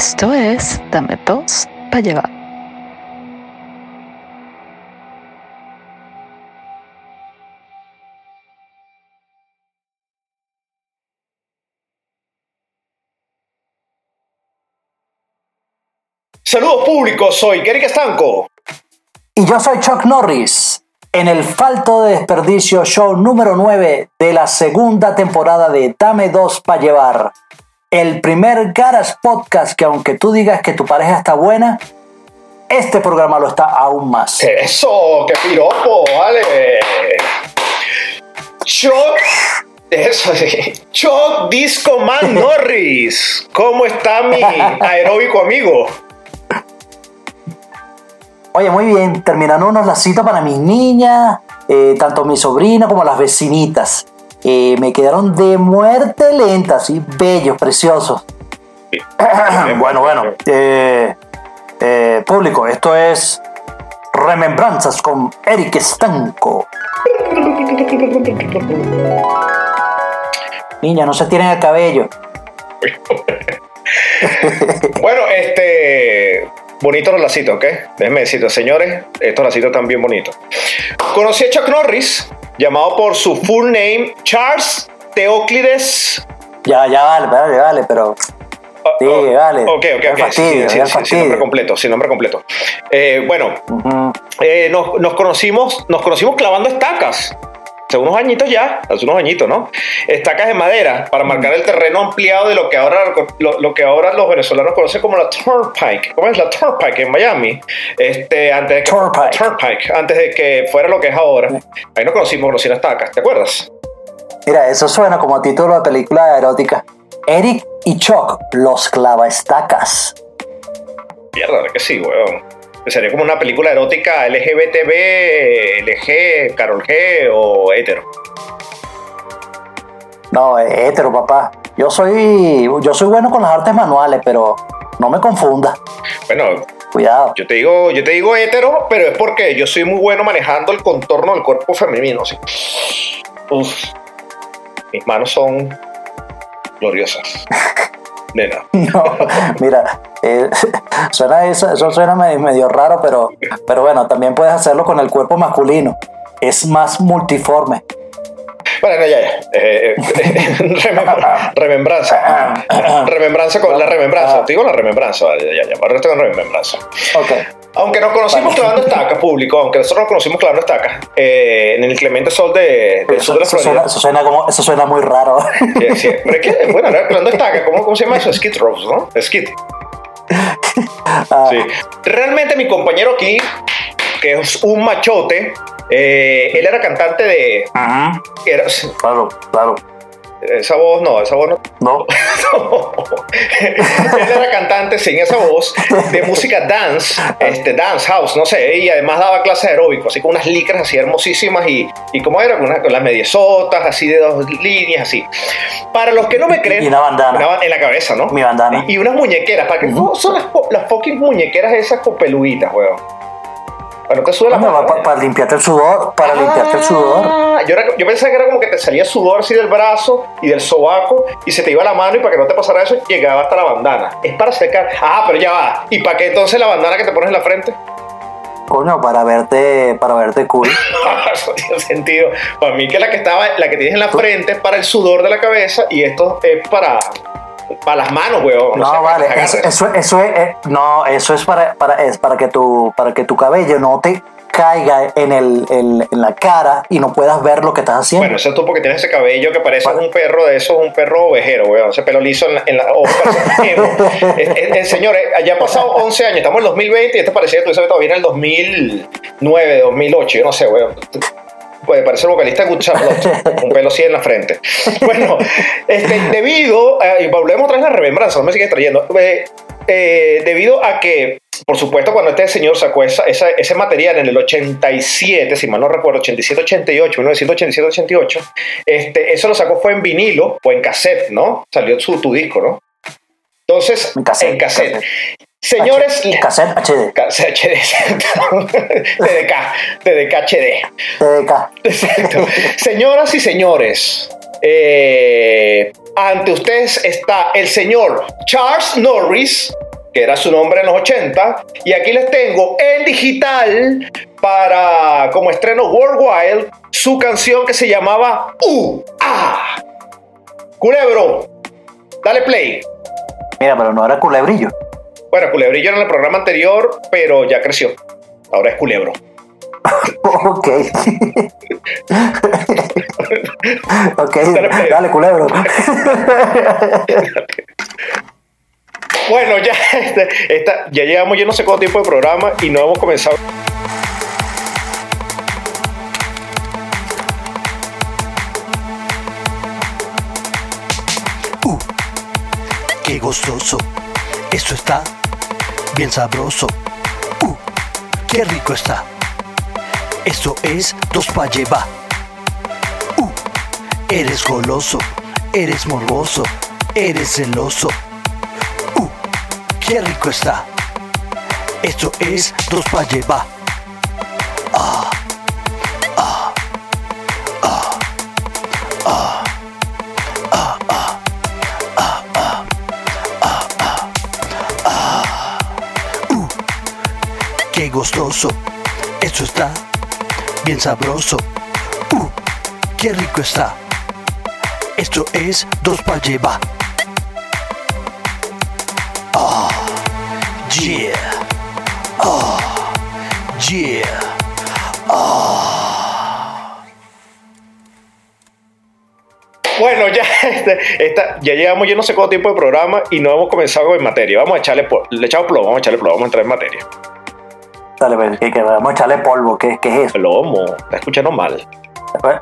Esto es Dame dos para llevar. Saludos públicos, soy Gary Estanco. Y yo soy Chuck Norris. En el Falto de Desperdicio Show número 9 de la segunda temporada de Dame dos para llevar. El primer Garas Podcast que aunque tú digas que tu pareja está buena, este programa lo está aún más. Eso, qué piropo, vale. Chuck, eso sí. Chuck Disco Man Norris. ¿Cómo está mi aeróbico amigo? Oye, muy bien, terminando unos lacitos para mis niñas, eh, tanto mi sobrina como las vecinitas. Eh, me quedaron de muerte lenta, así, bellos, preciosos. bueno, bueno, eh, eh, público, esto es Remembranzas con Eric Estanco. Niña, no se tienen el cabello. Bueno, este. Bonito los lacitos, ¿ok? Déjenme decirlo, señores, estos lacitos están bien bonitos. Conocí a Chuck Norris, llamado por su full name Charles Teóclides. Ya, ya vale, vale, vale, pero. Sí, Oh, vale. Ok, ok, ok. fastidio, sí, sí, fastidio. nombre completo, sí, nombre completo. Eh, bueno, eh, nos, nos conocimos, nos conocimos clavando estacas. Hace unos añitos ya, hace unos añitos, ¿no? Estacas de madera para marcar el terreno ampliado de lo que ahora, lo, lo que ahora los venezolanos conocen como la Turnpike. ¿Cómo es la Turnpike en Miami? Este, antes de que, Turnpike. Turnpike, antes de que fuera lo que es ahora. Ahí nos conocimos, conocí las estacas, ¿te acuerdas? Mira, eso suena como título de película erótica. Eric y Chuck, los clavaestacas. Mierda, ¿verdad que sí, weón. Sería como una película erótica LGBTB, LG, Carol G o hetero. No, es hétero, papá. Yo soy, yo soy bueno con las artes manuales, pero no me confunda. Bueno, Cuidado. yo te digo, yo te digo hetero, pero es porque yo soy muy bueno manejando el contorno del cuerpo femenino. ¿sí? Uf, mis manos son gloriosas. Nena. No, mira, eh, suena eso, eso suena me- medio raro, pero, pero bueno, también puedes hacerlo con el cuerpo masculino. Es más multiforme. Bueno, ya, ya. Eh, eh, remembra- remembranza. remembranza con la remembranza. Te digo la remembranza, vale, ya, ya. Ahora estoy con remembranza. Ok. Aunque nos conocimos clavando estacas, público, aunque nosotros nos conocimos clavando estacas, eh, en el clemente sol de, del sur Eso, de la eso Florida. suena, eso suena como, eso suena muy raro. Sí, sí. Pero es que, bueno, era clavando estacas, ¿cómo, ¿cómo se llama eso? Skid rows, ¿no? Skid. Ah, Sí. Realmente mi compañero aquí, que es un machote, eh, él era cantante de... Ajá. Era, Claro, claro. Esa voz no, esa voz no... No. él era cantante sin esa voz de música dance, este dance house, no sé, y además daba clases de aeróbico, así con unas licras así hermosísimas y, y como era, con, una- con las mediesotas así de dos líneas así. Para los que no me creen, Y una bandana. una en la cabeza, ¿no? Mi bandana. Y, y unas muñequeras, para que no son las, las fucking muñequeras esas con peluditas, weón. Para no la para limpiarte el sudor, para limpiarte el sudor. Ah, Yo, era- yo pensaba que era como que te salía sudor así del brazo y del sobaco y se te iba la mano y para que no te pasara eso llegaba hasta la bandana. Es para secar. Ah, pero ya va. ¿Y para qué entonces la bandana que te pones en la frente? Coño, para verte, para verte cool. Eso tiene sentido. Para mí que la que estaba, la que tienes en la frente es para el sudor de la cabeza y esto es para, para las manos, weón. No, vale, eso, eso, eso es, eh, no, eso es para, para, es para que tu, para que tu cabello no te caiga en el, en, en la cara y no puedas ver lo que estás haciendo. Bueno, eso es tú porque tienes ese cabello que parece un perro de esos, un perro ovejero, weón. Ese pelo liso en la. En la. Eh, eh, señores, ya han pasado 11 años, estamos en el 2020 y este parecía que tú sabes todavía en el 2009, 2008, yo no sé, weón. Puede parecer el vocalista de Good Charlotte, un pelo así en la frente. Bueno, este, debido, a- y volvemos otra vez a la remembranza, no me sigue trayendo, eh, eh, debido a que, por supuesto, cuando este señor sacó esa, esa- ese material en el 87, si mal no recuerdo, 87, 88, 1987, 88, este, eso lo sacó fue en vinilo o en cassette, ¿no? Salió su, tu disco, ¿no? Entonces, En cassette, en cassette. Señores, Cassette HD, Cassette HD, TDK, TDK HD. TDK. Exacto. Señoras y señores, Eh, ante ustedes está el señor Charles Norris, que era su nombre en los 80, y aquí les tengo en digital para como estreno Worldwide su canción que se llamaba Ah. Culebro, dale play. Mira, pero no era culebrillo. Bueno, Culebrillo era en el programa anterior, pero ya creció. Ahora es Culebro. ok. ok, Dale culebro. Bueno, ya, este, esta- ya llevamos yo no sé cuánto tiempo de programa y no hemos comenzado. Qué gustoso. Esto está bien sabroso. Uh, qué rico está. Esto es dos pa'. Uh, eres goloso. Eres morboso. Eres celoso. Uh, qué rico está. Esto es dos pa'. Qué gustoso. Esto está bien sabroso. Uh, qué rico está. Esto es dos pa' llevar. Ah, yeah. Ah, yeah. Bueno, ya, este, esta- ya llevamos yo no sé cuánto tiempo de programa y no hemos comenzado en materia. Vamos a echarle, le echamos plomo, vamos a echarle plomo, vamos a entrar en materia. Dale, pues, que, que vamos a echarle polvo. ¿Qué, qué es eso? Plomo, está escuchando mal. Pues,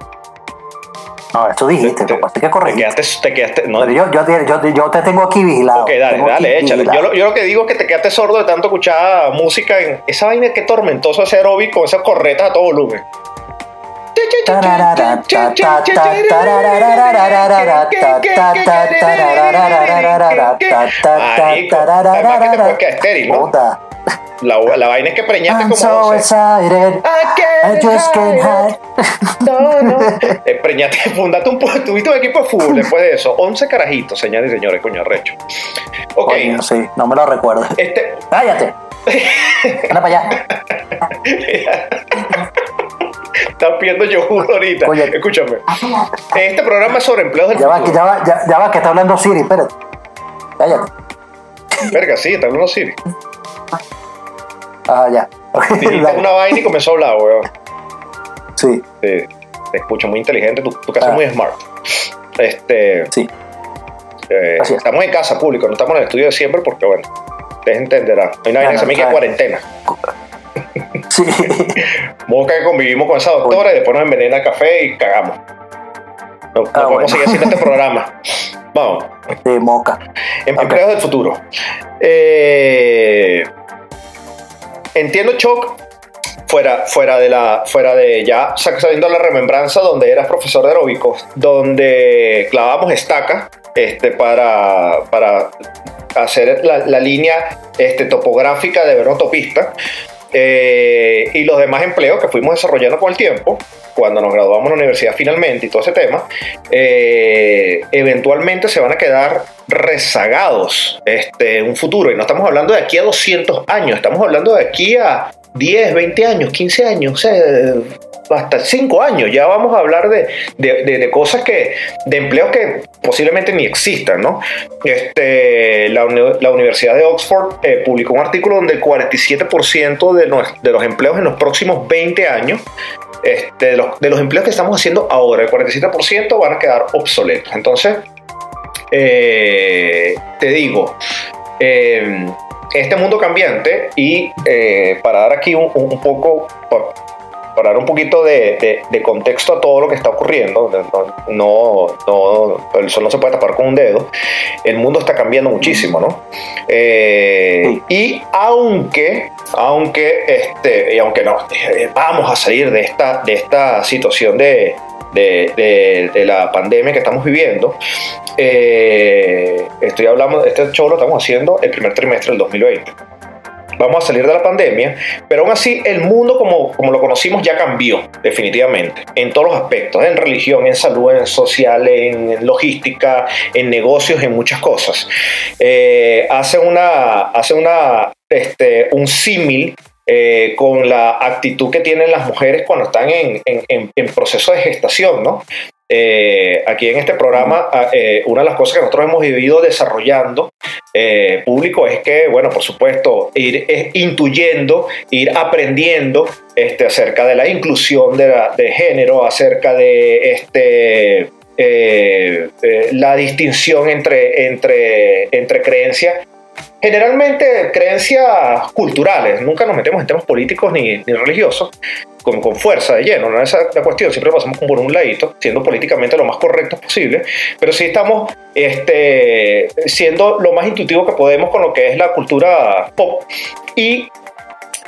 No, eso dijiste, Te- que pasa es que Te corregiste. quedaste, te quedaste, no, Pero yo, yo, te- yo, te- yo te tengo aquí vigilado. Ok, dale, dale, échale. Yo, lo- yo lo que digo es que te quedaste sordo de tanto escuchar música en esa vaina que tormentoso hacer aeróbic con esas corretas a todo volumen. Marico, además que te puedes quedar estéril, ¿no? Puta. La, la vaina es que preñaste I'm como so 12. excited. I just can't hide. No, no. Eh, preñate, fundate un poco. Tuviste un equipo de fútbol después de eso. 11 carajitos, señores y señores, coño, arrecho. Ok, Coño, sí, no me lo recuerdo. este. Cállate. Anda para allá. Están pidiendo yogur ahorita. Oye. Escúchame. Este programa es sobre empleos del Ya va, ya va, ya, ya va, que está hablando Siri, espérate. Cállate. Verga, sí, está hablando Siri. Ah, ya. Dijiste una vaina y comenzó a hablar, weón. Sí, Sí, te escucho muy inteligente, tu, tu casa Ah. es muy smart. Este, sí. eh, Así es. estamos en casa, público, no estamos en el estudio de siempre porque, bueno, ustedes entenderán. Hay una vaina que se llama que claro. cuarentena. Sí. Moca que convivimos con esa doctora y después nos envenena el café y cagamos. No, no Ah, podemos bueno. seguir haciendo este programa. Vamos, De moca. em- empleados del futuro. Eh, entiendo, Choc, fuera, fuera de la, fuera de ya sa- saliendo la remembranza donde eras profesor de aeróbicos, donde clavábamos estaca este, para, para hacer la, línea este, topográfica de ver autopista. Eh, y los demás empleos que fuimos desarrollando con el tiempo, cuando nos graduamos en la universidad finalmente y todo ese tema, eh, eventualmente se van a quedar rezagados este, en un futuro. Y no estamos hablando de aquí a 200 años, estamos hablando de aquí a 10, 20 años, 15 años, o sea, hasta 5 años. Ya vamos a hablar de, de- cosas que, de empleos que posiblemente ni existan, ¿no? Este, la, uni- la Universidad de Oxford eh, publicó un artículo donde el 47% de, nos- de los empleos en los próximos 20 años este, de, los, de los empleos que estamos haciendo ahora, el 47% van a quedar obsoletos. Entonces, eh, te digo, eh, este mundo cambiante y eh, para dar aquí un, un poco, pa- para dar un poquito de, de- de contexto a todo lo que está ocurriendo, no, no, no- el sol no se puede tapar con un dedo, el mundo está cambiando muchísimo, ¿no? Eh, Y aunque, aunque, este, y aunque no, eh, vamos a salir de esta, de esta situación de, de, de- de la pandemia que estamos viviendo, eh, estoy hablando, este show lo estamos haciendo el primer trimestre del 2020. vamos a salir de la pandemia, pero aún así el mundo como, como lo conocimos ya cambió definitivamente, en todos los aspectos, en religión, en salud, en social, en logística, en negocios, en muchas cosas. Eh, hace una, hace una, este, un símil eh, con la actitud que tienen las mujeres cuando están en, en, proceso de gestación, ¿no? Eh, aquí en este programa, ah, eh, una de las cosas que nosotros hemos vivido desarrollando público es que, bueno, por supuesto, ir intuyendo, ir aprendiendo este, acerca de la inclusión de, de género, acerca de este, la distinción entre, entre, entre creencias generalmente creencias culturales, nunca nos metemos en temas políticos ni, ni religiosos con, fuerza de lleno, no es la cuestión, siempre pasamos por un ladito, siendo políticamente lo más correcto posible, pero sí estamos este, siendo lo más intuitivo que podemos con lo que es la cultura pop. Y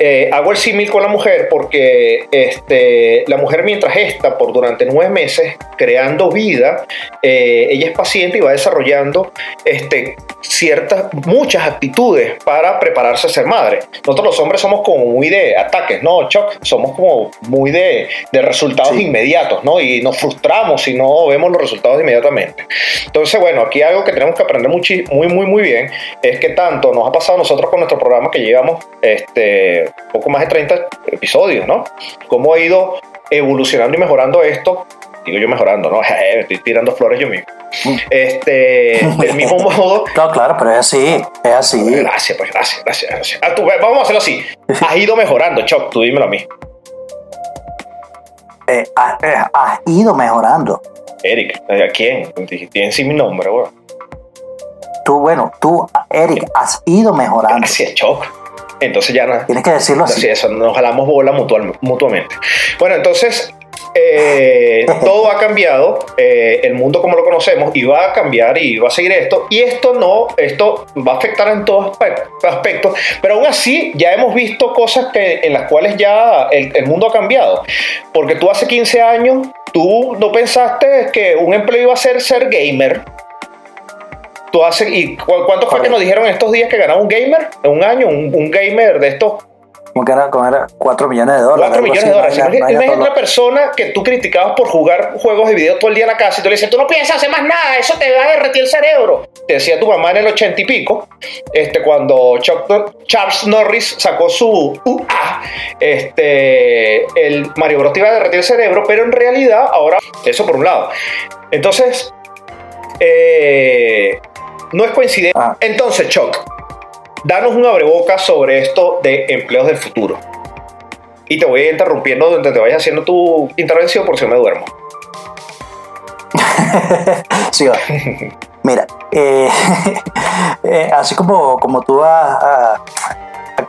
eh, hago el símil con la mujer porque este, la mujer mientras está por durante nueve meses creando vida, eh, ella es paciente y va desarrollando este, ciertas, muchas actitudes para prepararse a ser madre. Nosotros los hombres somos como muy de ataques, ¿no, Chuck? Somos como muy de, de resultados inmediatos, ¿no? Y nos frustramos si no vemos los resultados inmediatamente. Entonces, bueno, aquí algo que tenemos que aprender muy, muy, muy, muy bien es que tanto nos ha pasado a nosotros con nuestro programa que llevamos este, poco más de 30 episodios, ¿no? Cómo ha ido evolucionando y mejorando esto digo yo mejorando, ¿no? Estoy tirando flores yo mismo. Este, del mismo modo. No, claro, pero es así, es así. Gracias, pues gracias, gracias. gracias. Ah, tú, vamos a hacerlo así. Has ido mejorando, Choc, tú dímelo a mí. Eh, has, eh, has, ido mejorando. Eric, ¿a quién? Tienes sí mi nombre, güey. Tú, bueno, tú, Eric, has ido mejorando. Gracias, Choc. Entonces ya no. Tienes que decirlo así. así eso, nos jalamos bola mutual, mutuamente. Bueno, entonces eh, todo ha cambiado, eh, el mundo como lo conocemos, y va a cambiar y va a seguir esto. Y esto no, esto va a afectar en todos aspectos, pero aún así ya hemos visto cosas que, en las cuales ya el, el mundo ha cambiado. Porque tú hace 15 años, tú no pensaste que un empleo iba a ser ser gamer. Tú hace, ¿Y cuánto fue que nos dijeron estos días que ganaba un gamer? En un año, un, un gamer de estos como que era, como era 4 millones de dólares. 4 millones de dólares. Imagínate una persona que tú criticabas por jugar juegos de video todo el día en la casa y tú le dices, tú no piensas hacer más nada, eso te va a derretir el cerebro. Te decía tu mamá en el 80 y pico, este, cuando Chuck, Charles Norris sacó su UA, este, el Mario Bros te iba a derretir el cerebro, pero en realidad ahora, eso por un lado. Entonces, eh, no es coincidencia. Ah. Entonces, Chuck, danos un abreboca sobre esto de empleos del futuro. Y te voy interrumpiendo donde te vayas haciendo tu intervención por si me duermo. sí, va. Mira, eh, eh, así como, como tú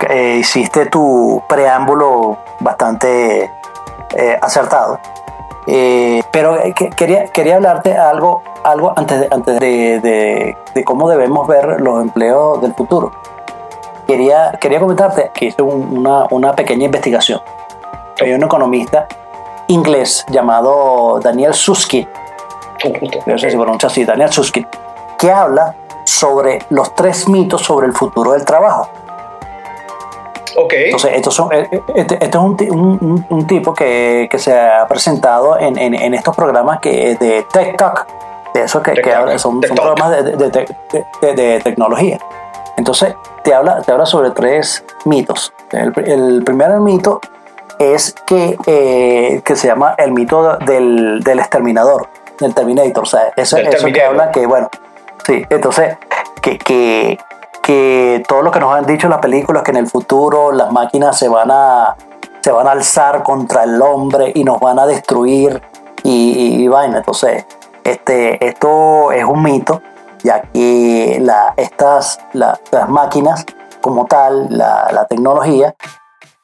eh, hiciste tu preámbulo bastante acertado, pero quería, quería hablarte algo, algo antes, de, antes de, de cómo debemos ver los empleos del futuro quería, quería comentarte que hice una, una pequeña investigación. Hay un economista inglés llamado Daniel Susskind, no sé si pronuncia así, Daniel Susskind, que habla sobre los tres mitos sobre el futuro del trabajo. Ok. Entonces, estos son, eh, este, este, es un, un, un, tipo que, que, se ha presentado en, en, en, estos programas que, de Tech Talk, de eso que, que son, son programas de, de, de, de tecnología. Entonces, te habla, te habla sobre tres mitos. El, el primer mito es que, eh, que se llama el mito del, del exterminador, del Terminator. O sea, eso, eso que habla que, bueno, sí, entonces, que, que, que todo lo que nos han dicho las películas, que en el futuro las máquinas se van a, se van a alzar contra el hombre y nos van a destruir y, vaina. Entonces, este, esto es un mito ya que la, estas, la, las máquinas como tal, la, la tecnología,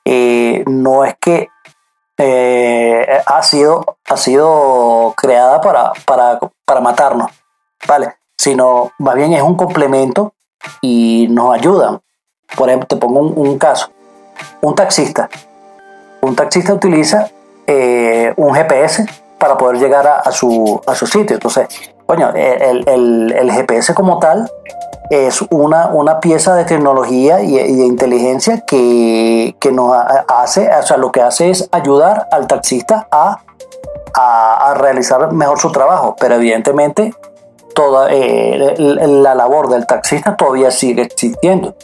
eh, no es que eh, ha, sido, ha sido creada para, para, para matarnos, ¿vale? Sino más bien es un complemento y nos ayudan. Por ejemplo, te pongo un, caso. Un taxista. Un taxista utiliza eh, un GPS para poder llegar a, su, a su sitio. Entonces, coño, el, el- el GPS como tal es una, una pieza de tecnología y, de inteligencia que, que nos ha- hace, o sea, lo que hace es ayudar al taxista a, a realizar mejor su trabajo, pero evidentemente toda eh, la labor del taxista todavía sigue existiendo.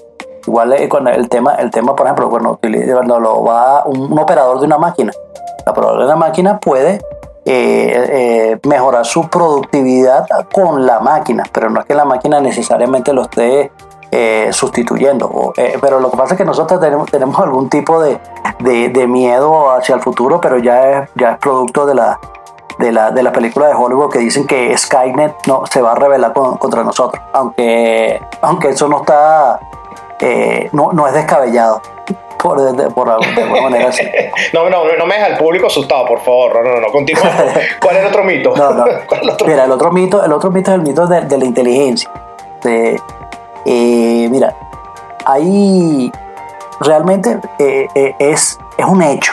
Igual eh, con el tema, el tema, por ejemplo, cuando, cuando lo va un, operador de una máquina, el operador de una máquina puede eh, mejorar su productividad con la máquina, pero no es que la máquina necesariamente lo esté sustituyendo. Pero lo que pasa es que nosotros tenemos, tenemos algún tipo de, de- de miedo hacia el futuro, pero ya es, ya es producto de la, de la, de la película de Hollywood que dicen que Skynet no, se va a rebelar con- contra nosotros, aunque, aunque eso no está, eh, no, no es descabellado, por, de, por alguna manera así. No, no, no me deja el público asustado, por favor. No, no, no, continúa. ¿Cuál es el otro mito? No, no. ¿Cuál es el otro? Mira, el otro mito, el otro mito es el mito de, de la inteligencia. De, eh, mira, ahí realmente eh, eh, es, es un hecho.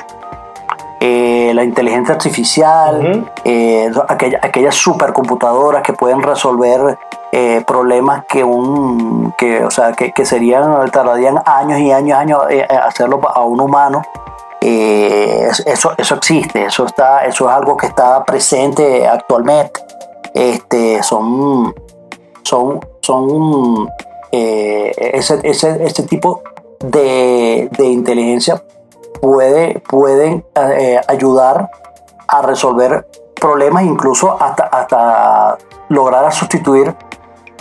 Eh, la inteligencia artificial, eh, aquella- aquellas supercomputadoras que pueden resolver eh, problemas que un que o sea que, que serían tardarían años y años años eh, eh, hacerlo a un humano es- eso eso existe eso está eso es algo que está presente actualmente. Este son son son ese, ese, ese tipo de, de inteligencia puede pueden eh, ayudar a resolver problemas incluso hasta hasta lograr a sustituir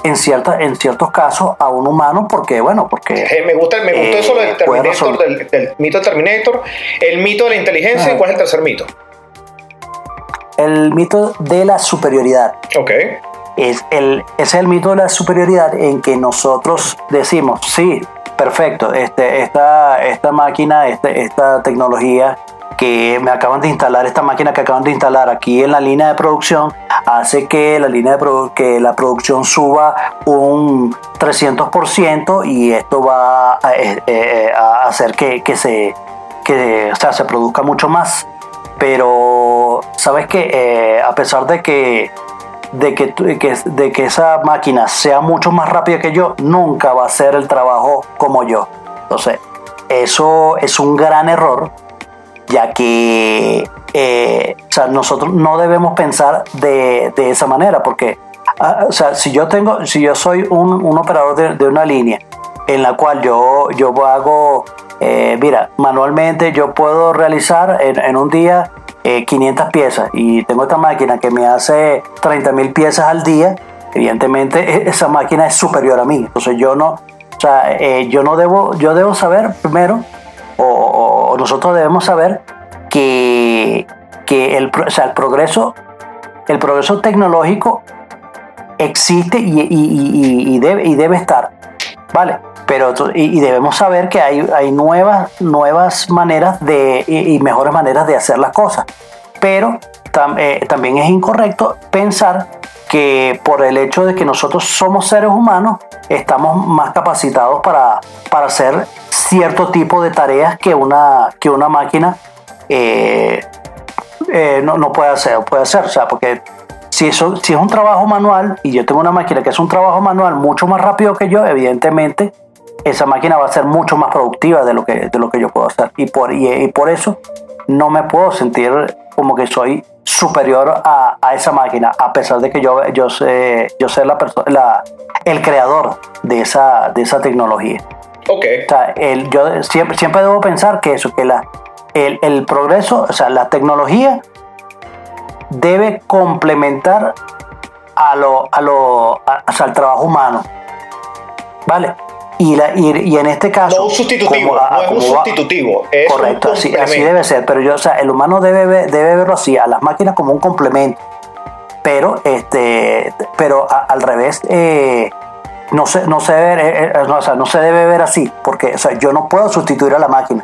en cierta, en ciertos casos a un humano porque bueno porque Eh, me gusta, me gustó Eh, eso del Terminator, del, del mito de Terminator, el mito de la inteligencia, Ajá. ¿y cuál es el tercer mito? el mito de la superioridad Ok. es el, es el mito de la superioridad en que nosotros decimos, sí, perfecto, este, esta, esta máquina, este, esta tecnología que me acaban de instalar, esta máquina que acaban de instalar aquí en la línea de producción, hace que la línea de que la producción suba un 300% y esto va a, eh, eh, a hacer que, que se, que, o sea, se produzca mucho más. Pero, ¿sabes qué? a pesar de que de que, que- de que esa máquina sea mucho más rápida que yo, nunca va a hacer el trabajo como yo. Entonces, eso es un gran error, ya que eh, o sea, nosotros no debemos pensar de, de esa manera, porque ah, o sea, si yo tengo, si yo soy un, un operador de, de una línea en la cual yo, yo hago, eh, mira, manualmente yo puedo realizar en, en un día eh, 500 piezas y tengo esta máquina que me hace 30 mil piezas al día, evidentemente e- esa máquina es superior a mí. Entonces yo no, o sea, eh, yo no debo, yo debo saber primero, o, nosotros debemos saber que, que el, o el progreso, el progreso tecnológico existe y- y- y debe, y debe estar, ¿vale? Pero y, debemos saber que hay, hay nuevas, nuevas maneras de, y, y mejores maneras de hacer las cosas. Pero tam- eh, también es incorrecto pensar que por el hecho de que nosotros somos seres humanos, estamos más capacitados para, para hacer cierto tipo de tareas que una, que una máquina eh, eh, no, no puede hacer, puede hacer, o sea, porque si, eso, si es un trabajo manual y yo tengo una máquina que es un trabajo manual mucho más rápido que yo, evidentemente esa máquina va a ser mucho más productiva de lo que, de lo que yo puedo hacer. Y por, y, y por eso no me puedo sentir como que soy superior a, a esa máquina, a pesar de que yo, yo sé, yo sé la la, el creador de esa, de esa tecnología. Ok. O sea, el- yo siempre, siempre debo pensar que eso, que la, el, el progreso, o sea, la tecnología debe complementar a lo, a lo, a- o sea, al trabajo humano. ¿Vale? Y, la, y, y en este caso... No un sustitutivo, como no es un sustitutivo, es Correcto, un así, así debe ser. Pero yo, o sea, el humano debe, debe verlo así, a las máquinas como un complemento. Pero, este, pero a- al revés, eh, no se, no, se debe, eh, eh, no, o sea, no se debe ver así, porque o sea, yo no puedo sustituir a la máquina.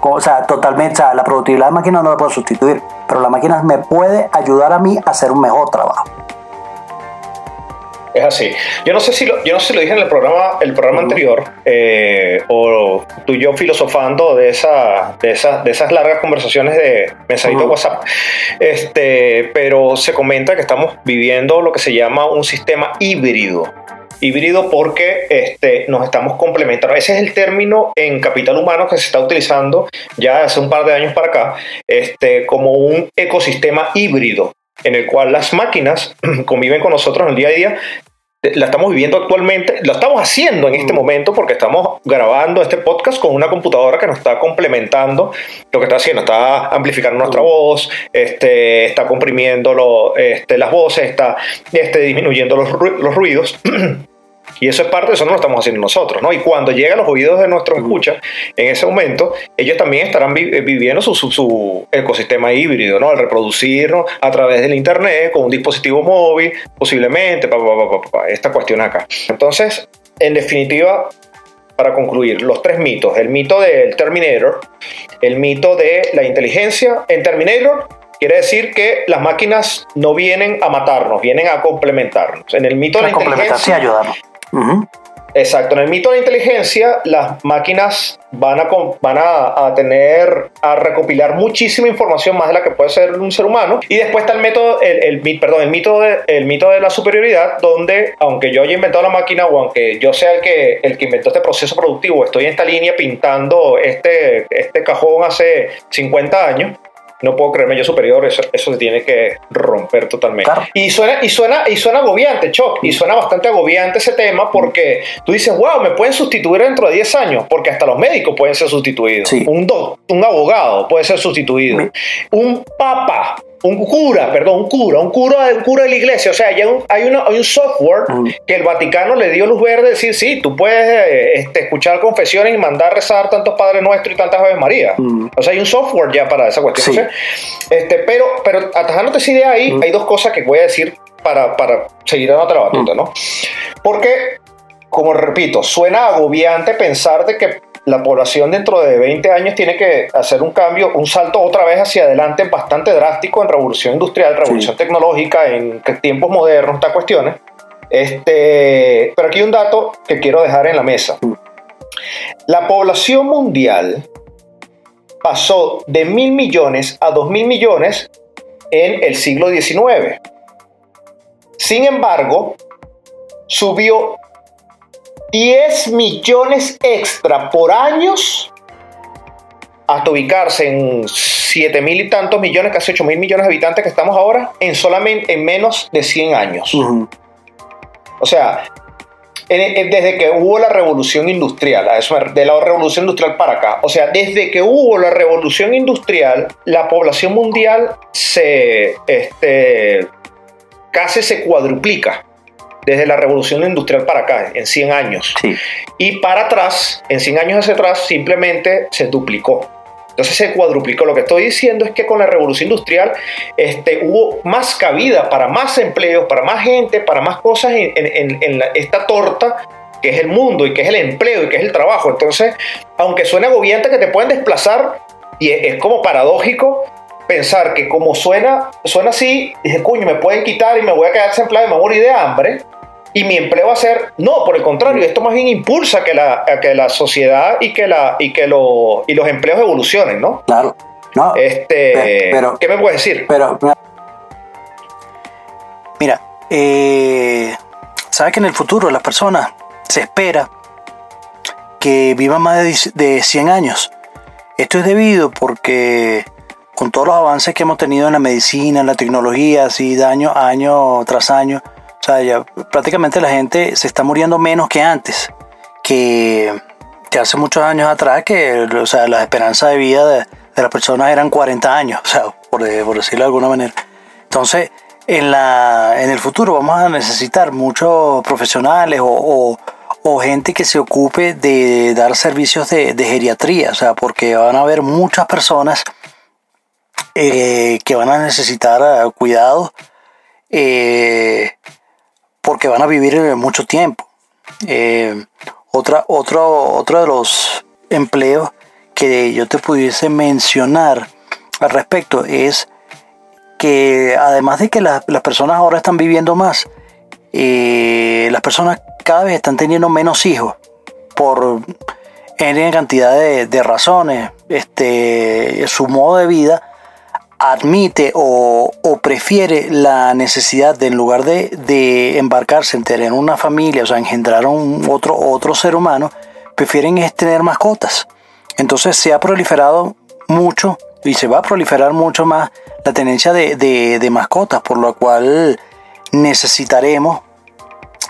O sea, totalmente, o sea, la productividad de la máquina no la puedo sustituir, pero la máquina me puede ayudar a mí a hacer un mejor trabajo. Es así. Yo no sé si lo, yo no sé si lo dije en el programa, el programa anterior, eh, o tú y yo filosofando de, esa, de, esas, de esas largas conversaciones de mensajito de WhatsApp. Este, pero se comenta que estamos viviendo lo que se llama un sistema híbrido híbrido porque este, nos estamos complementando. Ese es el término en capital humano que se está utilizando ya hace un par de años para acá, este, como un ecosistema híbrido en el cual las máquinas conviven con nosotros en el día a día. La estamos viviendo actualmente, lo estamos haciendo en este mm. momento porque estamos grabando este podcast con una computadora que nos está complementando lo que está haciendo, está amplificando nuestra mm. voz, este, está comprimiendo lo, este, las voces, está este, disminuyendo los, los ruidos. Y eso es parte de eso, no lo estamos haciendo nosotros, ¿no? Y cuando llega a los oídos de nuestros escuchas, en ese momento, ellos también estarán eh, viviendo su, su, ecosistema híbrido, ¿no? Al reproducirnos a través del Internet, con un dispositivo móvil, posiblemente, esta cuestión acá. Entonces, en definitiva, para concluir, los tres mitos. El mito del Terminator, el mito de la inteligencia. En Terminator quiere decir que las máquinas no vienen a matarnos, vienen a complementarnos. En el mito de la inteligencia... ayudarnos. Exacto, en el mito de la inteligencia, las máquinas van a, van a, tener, a recopilar muchísima información más de la que puede ser un ser humano. Y después está el método, el, perdón, el mito, de, el mito de la superioridad, donde aunque yo haya inventado la máquina o aunque yo sea el que, el que inventó este proceso productivo, estoy en esta línea pintando este, este cajón hace 50 años, no puedo creerme yo superior, eso, eso se tiene que romper totalmente. Y, suena, y, suena, y suena agobiante, Choc, y suena bastante agobiante ese tema porque tú dices, wow, me pueden sustituir dentro de 10 años, porque hasta los médicos pueden ser sustituidos. Un, un abogado puede ser sustituido. Un papa un cura, perdón, un cura, un cura, un cura de la iglesia. O sea, hay un, hay, un software mm. que el Vaticano le dio luz verde, decir, sí, tú puedes eh, este, escuchar confesiones y mandar rezar tantos Padres Nuestros y tantas Aves María. Mm. O sea, hay un software ya para esa cuestión. este, pero, pero atajándote esa idea ahí, mm. hay dos cosas que voy a decir para, para seguir dando otra batuta, ¿no? Porque, como repito, suena agobiante pensar de que la población dentro de 20 años tiene que hacer un cambio, un salto otra vez hacia adelante bastante drástico en revolución industrial, revolución tecnológica, en tiempos modernos, estas cuestiones. Este, pero aquí hay un dato que quiero dejar en la mesa. La población mundial pasó de mil millones a dos mil millones en el siglo XIX. Sin embargo, subió 10 millones extra por años hasta ubicarse en 7 mil y tantos millones, casi 8 mil millones de habitantes que estamos ahora, en solamente en menos de 100 años. O sea, desde que hubo la revolución industrial, de la revolución industrial para acá, o sea, desde que hubo la revolución industrial, la población mundial se este, casi se cuadruplica desde la revolución industrial para acá, en 100 años. Y para atrás, en 100 años hacia atrás, simplemente se duplicó. Entonces se cuadruplicó. Lo que estoy diciendo es que con la revolución industrial este, hubo más cabida para más empleos, para más gente, para más cosas en, esta torta que es el mundo y que es el empleo y que es el trabajo. Entonces, aunque suene agobiante que te pueden desplazar, y es, como paradójico, pensar que como suena, suena así, dije, coño, me pueden quitar y me voy a quedar sin empleo y me morir de hambre y mi empleo va a ser, no, por el contrario, esto más bien impulsa que la, que la sociedad y que, la, y que lo, y los empleos evolucionen, ¿no? Claro. No, este, pero, ¿Qué me puedes decir? Pero, mira, eh, sabes que en el futuro las personas se espera que vivan más de, de 100 años. Esto es debido porque con todos los avances que hemos tenido en la medicina, en la tecnología, así de año, año tras año, o sea, ya prácticamente la gente se está muriendo menos que antes, que, hace muchos años atrás, que o sea, la esperanza de vida de, las personas eran 40 años, o sea, por, decirlo de alguna manera. Entonces, en, la, en el futuro vamos a necesitar muchos profesionales o, gente que se ocupe de dar servicios de, geriatría, o sea, porque van a haber muchas personas eh, que van a necesitar eh, cuidado eh, porque van a vivir mucho tiempo. Eh, otra, otro, otro de los empleos que yo te pudiese mencionar al respecto es que además de que las personas ahora están viviendo más, eh, las personas cada vez están teniendo menos hijos por en cantidad de, de razones. Este, su modo de vida admite o, o prefiere la necesidad de en lugar de, de, embarcarse en tener una familia, o sea, engendrar un otro, otro ser humano, prefieren es tener mascotas. Entonces se ha proliferado mucho y se va a proliferar mucho más la tenencia de, de, de mascotas, por lo cual necesitaremos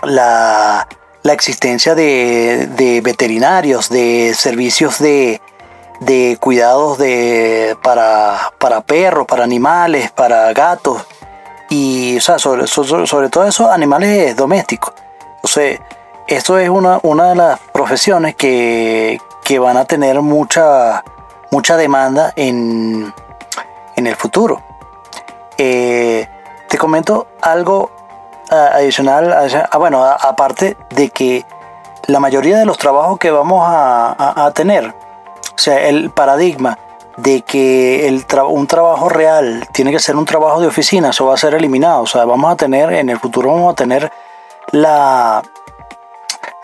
la, la existencia de, de, veterinarios, de servicios de, de cuidados de, para, para perros, para animales, para gatos y o sea, sobre, sobre, todo esos animales domésticos. Entonces, esto es una, una de las profesiones que, que van a tener mucha, mucha demanda en, en el futuro. Eh, te comento algo adicional, ah, bueno, aparte de que la mayoría de los trabajos que vamos a, a tener, o sea, el paradigma de que el un trabajo real tiene que ser un trabajo de oficina, eso va a ser eliminado. O sea, vamos a tener, en el futuro vamos a tener la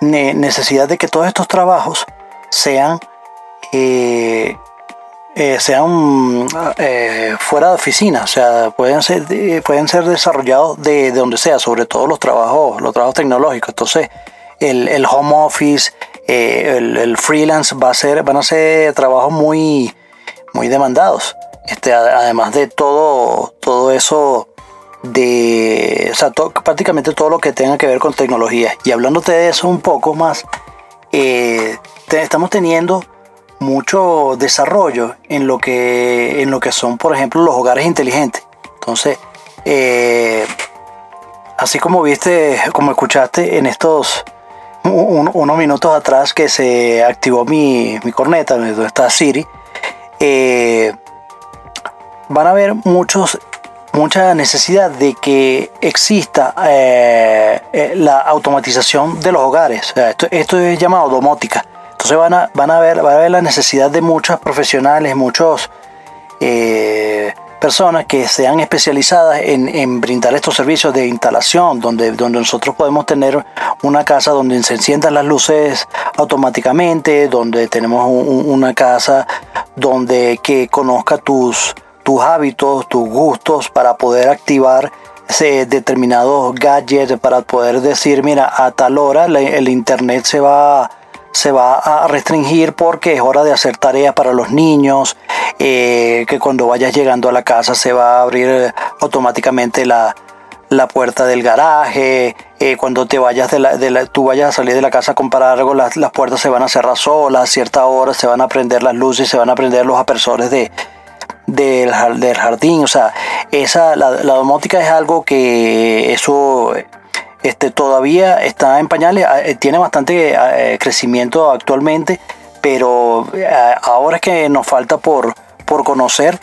ne necesidad de que todos estos trabajos sean eh, eh, sean eh, fuera de oficina, o sea, pueden ser, pueden ser desarrollados de, de, donde sea, sobre todo los trabajos, los trabajos tecnológicos. Entonces, el, el home office, eh, el, el, freelance va a ser, van a ser trabajos muy, muy demandados. Este, además de todo, todo eso de, o sea, prácticamente todo lo que tenga que ver con tecnología. Y hablándote de eso un poco más, eh, estamos teniendo mucho desarrollo en lo que en lo que son por ejemplo los hogares inteligentes entonces eh, así como viste como escuchaste en estos un, unos minutos atrás que se activó mi, mi corneta donde está Siri eh, van a haber muchos mucha necesidad de que exista eh, eh, la automatización de los hogares. Esto, esto, es llamado domótica. Entonces van a, van a, ver, van a ver la necesidad de muchos profesionales, muchos eh, personas que sean especializadas en, en, brindar estos servicios de instalación, donde, donde nosotros podemos tener una casa donde se enciendan las luces automáticamente, donde tenemos un, una casa donde que conozca tus, tus hábitos, tus gustos para poder activar determinados gadgets, para poder decir, mira, a tal hora el internet se va se va a restringir porque es hora de hacer tareas para los niños, eh, que cuando vayas llegando a la casa se va a abrir automáticamente la, la puerta del garaje, eh, cuando te vayas de la, de la, tú vayas a salir de la casa a comprar algo, las, las puertas se van a cerrar solas, a cierta hora se van a prender las luces, se van a prender los apersores de, del, del jardín, o sea, esa, la, la domótica es algo que eso este, todavía está en pañales, eh, tiene bastante eh, crecimiento actualmente, pero eh, ahora es que nos falta por, por conocer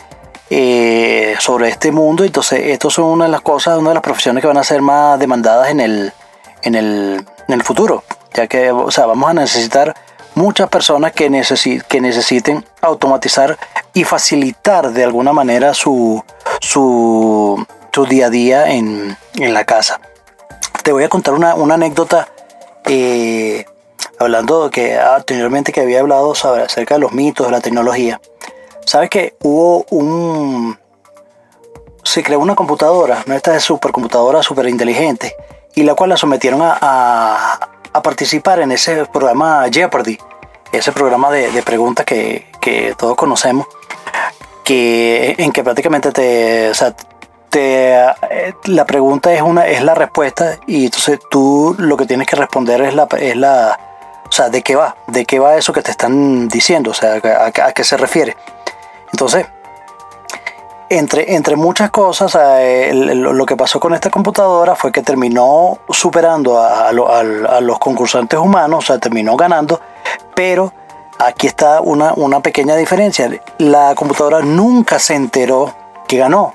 eh, sobre este mundo. Entonces, esto son una de las cosas, una de las profesiones que van a ser más demandadas en el, en el, en el futuro, ya que o sea, vamos a necesitar muchas personas que, que necesiten automatizar y facilitar de alguna manera su, su, su día a día en, en la casa te voy a contar una, una anécdota eh, hablando de que anteriormente que había hablado sobre, acerca de los mitos de la tecnología. Sabes que hubo un... Se creó una computadora, no esta es supercomputadora súper inteligente, y la cual la sometieron a, a, participar en ese programa Jeopardy, ese programa de, de preguntas que, que, todos conocemos, que, en que prácticamente te, eh, la pregunta es una es la respuesta y entonces tú lo que tienes que responder es la es la o sea de qué va de qué va eso que te están diciendo o sea a, qué se refiere entonces entre, entre muchas cosas, lo que pasó con esta computadora fue que terminó superando a, a, a, los concursantes humanos, o sea, terminó ganando, pero aquí está una, una pequeña diferencia. La computadora nunca se enteró que ganó.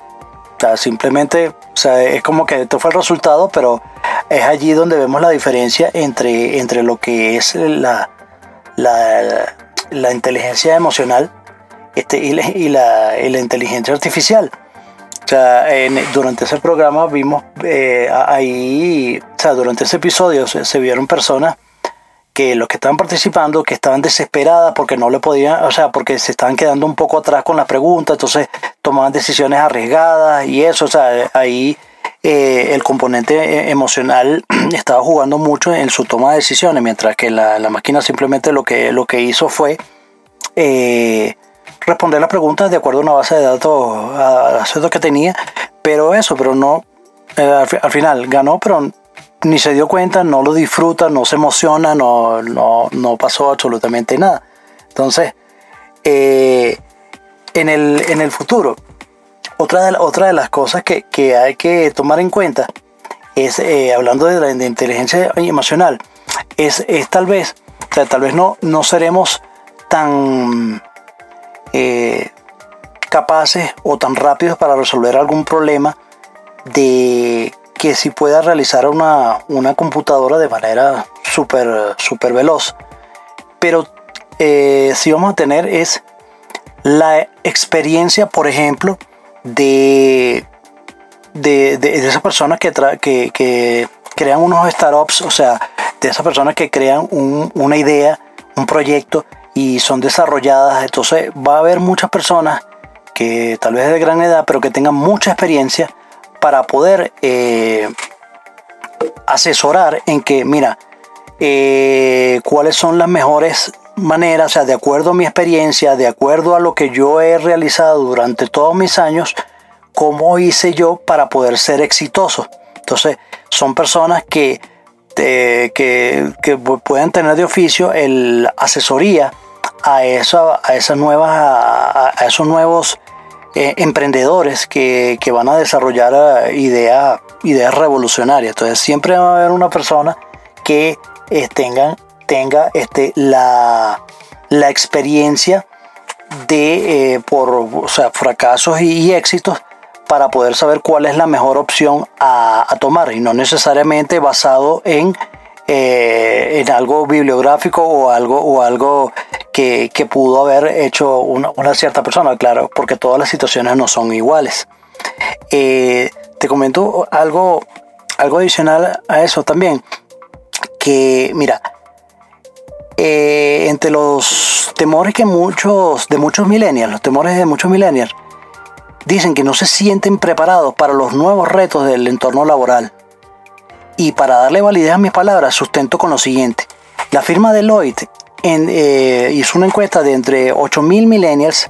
O sea, simplemente, o sea, es como que esto fue el resultado, pero es allí donde vemos la diferencia entre, entre lo que es la, la, la inteligencia emocional este, y, la, y, la, inteligencia artificial. O sea, durante ese programa vimos eh, ahí, o sea, durante ese episodio se vieron personas que los que estaban participando, que estaban desesperadas porque no le podían, o sea, porque se estaban quedando un poco atrás con las preguntas, entonces tomaban decisiones arriesgadas y eso, o sea, ahí eh, el componente eh, emocional estaba jugando mucho en su toma de decisiones, mientras que la, la máquina simplemente lo que, lo que hizo fue eh, responder las preguntas de acuerdo a una base de datos, a, datos que tenía, pero eso, pero no, al final ganó, pero ni se dio cuenta, no lo disfruta, no se emociona, no, no, no pasó absolutamente nada. Entonces, eh, en, el, en el futuro, otra de, otra de las cosas que, que hay que tomar en cuenta es, eh, hablando de la de inteligencia emocional, es, es tal vez, tal vez no, no seremos tan eh, capaces o tan rápidos para resolver algún problema de que si pueda realizar una, una computadora de manera súper súper veloz. Pero eh, si vamos a tener es la experiencia, por ejemplo, de, de, de- esas personas que, que, que crean unos startups, o sea, de esas personas que crean un- una idea, un proyecto y son desarrolladas. Entonces va a haber muchas personas que tal vez de gran edad, pero que tengan mucha experiencia para poder eh, asesorar en que, mira, eh, cuáles son las mejores maneras, o sea, de acuerdo a mi experiencia, de acuerdo a lo que yo he realizado durante todos mis años, cómo hice yo para poder ser exitoso. Entonces, son personas que, eh, que, que pu- pueden tener de oficio el asesoría a, a esas nuevas, a esos nuevos eh, emprendedores que, que van a desarrollar eh, ideas, revolucionarias. Entonces, siempre va a haber una persona que eh, tenga este, la, la experiencia de por o sea, fracasos y, éxitos para poder saber cuál es la mejor opción a tomar y no necesariamente basado en, eh, en algo bibliográfico o algo, o algo que, que pudo haber hecho una, una cierta persona, claro, porque todas las situaciones no son iguales. Eh, te comento algo, algo adicional a eso también, que mira, eh, entre los temores que muchos, de muchos millennials, los temores de muchos millennials, dicen que no se sienten preparados para los nuevos retos del entorno laboral. Y para darle validez a mis palabras, sustento con lo siguiente. La firma Deloitte eh, hizo una encuesta de entre 8.000 millennials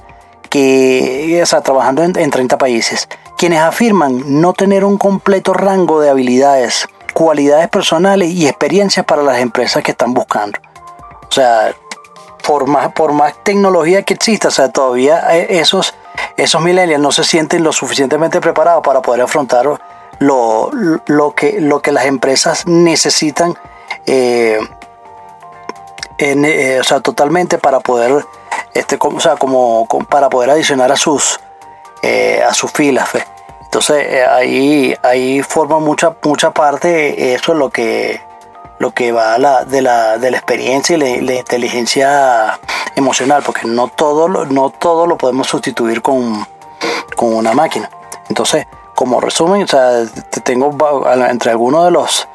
que está trabajando en, en 30 países, quienes afirman no tener un completo rango de habilidades, cualidades personales y experiencias para las empresas que están buscando. O sea, por más, por más tecnología que exista, o sea, todavía eh, esos, esos millennials no se sienten lo suficientemente preparados para poder afrontar lo, lo, que, lo que las empresas necesitan, eh, eh, o sea, totalmente para poder, este, como, o sea, como, para poder adicionar a sus, eh, a sus filas. fe. Entonces ahí, ahí forma mucha, mucha parte eso es lo que, lo que va la, de, la, de la experiencia y la, la inteligencia emocional, porque no todo, no todo lo podemos sustituir con, con una máquina. Entonces, como resumen, o sea, te tengo entre algunos de los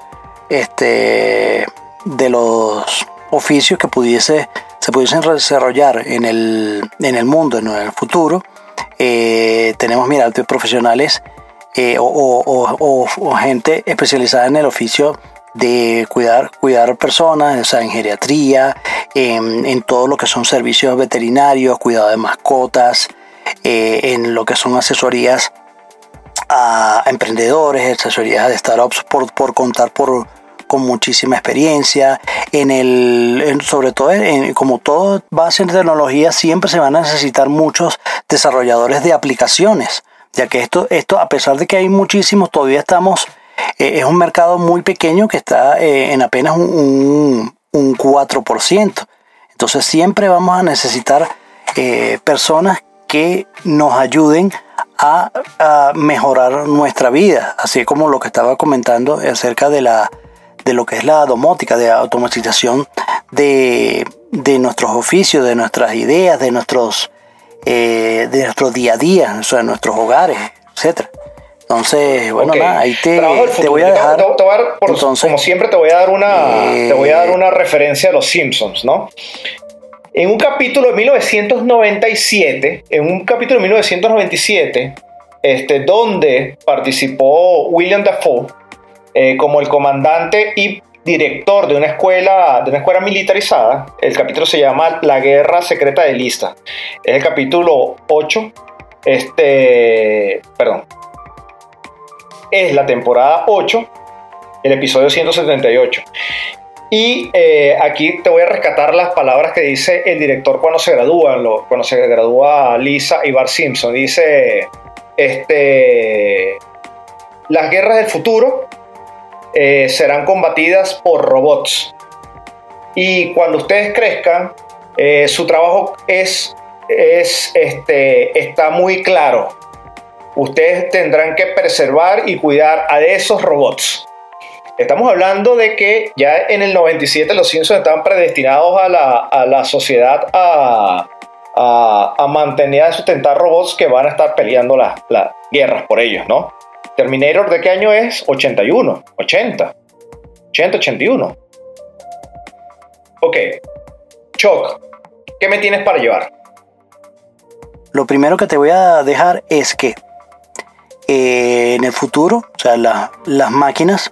este de los oficios que pudiese se pudiesen desarrollar en el, en el mundo, en el futuro. Eh, tenemos, mira, profesionales eh, o gente especializada en el oficio de cuidar, cuidar personas, o sea, en geriatría, en, en todo lo que son servicios veterinarios, cuidado de mascotas, eh, en lo que son asesorías a emprendedores, asesorías de startups por, contar por, con muchísima experiencia. En el, sobre todo, en- como todo va a ser tecnología, siempre se van a necesitar muchos desarrolladores de aplicaciones, ya que esto, esto a pesar de que hay muchísimos, todavía estamos, eh, es un mercado muy pequeño que está eh, en apenas un, un, un 4%. Entonces siempre vamos a necesitar eh, personas que nos ayuden a, a mejorar nuestra vida, así como lo que estaba comentando acerca de la de lo que es la domótica, de automatización de, de nuestros oficios, de nuestras ideas, de nuestros eh, de nuestro día a día, o sea, de nuestros hogares. etcétera. Entonces, bueno, nada, ahí te, te voy a dejar. te- te voy a dar, por- entonces, como siempre, te voy a dar una, eh, te voy a dar una referencia de los Simpsons, ¿no? En un capítulo de 1997, en un capítulo de 1997, este, donde participó William Dafoe eh, como el comandante y director de una escuela de una escuela militarizada. El capítulo se llama La Guerra Secreta de Lista. Es el capítulo 8. Este, perdón, es la temporada 8, el episodio 178. Y eh, aquí te voy a rescatar las palabras que dice el director cuando se gradúan, lo- cuando se gradúa Lisa y Bart Simpson. Dice, este, las guerras del futuro eh, serán combatidas por robots. Y cuando ustedes crezcan, eh, su trabajo es, es, este, está muy claro ustedes tendrán que preservar y cuidar a esos robots. Estamos hablando de que ya en el 97 los Simpsons estaban predestinados a la, a la sociedad a, a, a mantener, a sustentar robots que van a estar peleando las, guerras por ellos, ¿no? Terminator de qué año es? 81, 80, 80, 81. Ok, Choc, ¿qué me tienes para llevar? Lo primero que te voy a dejar es que eh, en el futuro, o sea, la- las máquinas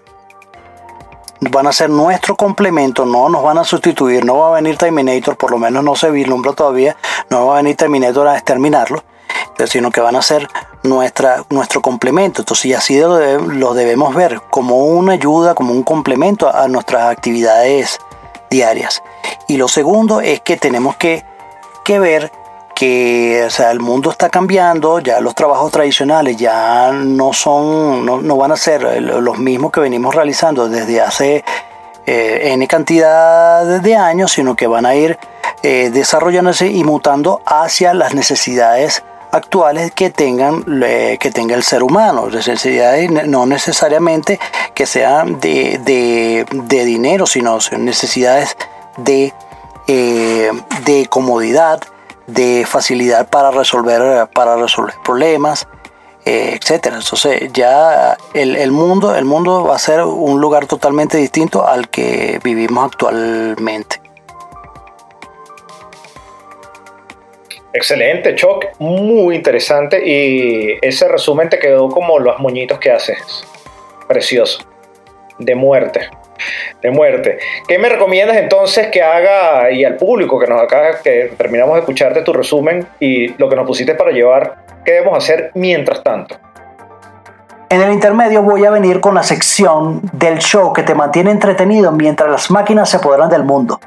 van a ser nuestro complemento, no nos van a sustituir, no va a venir Terminator, por lo menos no se vislumbra todavía, no va a venir Terminator a exterminarlo, sino que van a ser nuestra, nuestro complemento. Entonces, y así lo, debe- lo debemos ver como una ayuda, como un complemento a, a nuestras actividades diarias. Y lo segundo es que tenemos que, que ver que o sea, el mundo está cambiando, ya los trabajos tradicionales ya no son, no, no van a ser eh, los mismos que venimos realizando desde hace eh, N cantidad de años, sino que van a ir eh, desarrollándose y mutando hacia las necesidades actuales que tengan que tenga el ser humano. Necesidades ne- no necesariamente que sean de, de, de dinero sino necesidades de eh, de comodidad de facilidad para resolver para resolver problemas eh, etcétera entonces ya el, el mundo el mundo va a ser un lugar totalmente distinto al que vivimos actualmente Excelente, Choc, muy interesante y ese resumen te quedó como los moñitos que haces. Precioso. De muerte. De muerte. ¿Qué me recomiendas entonces que haga y al público que nos acaba, que terminamos de escucharte tu resumen y lo que nos pusiste para llevar, qué debemos hacer mientras tanto? En el intermedio voy a venir con la sección del show que te mantiene entretenido mientras las máquinas se apoderan del mundo.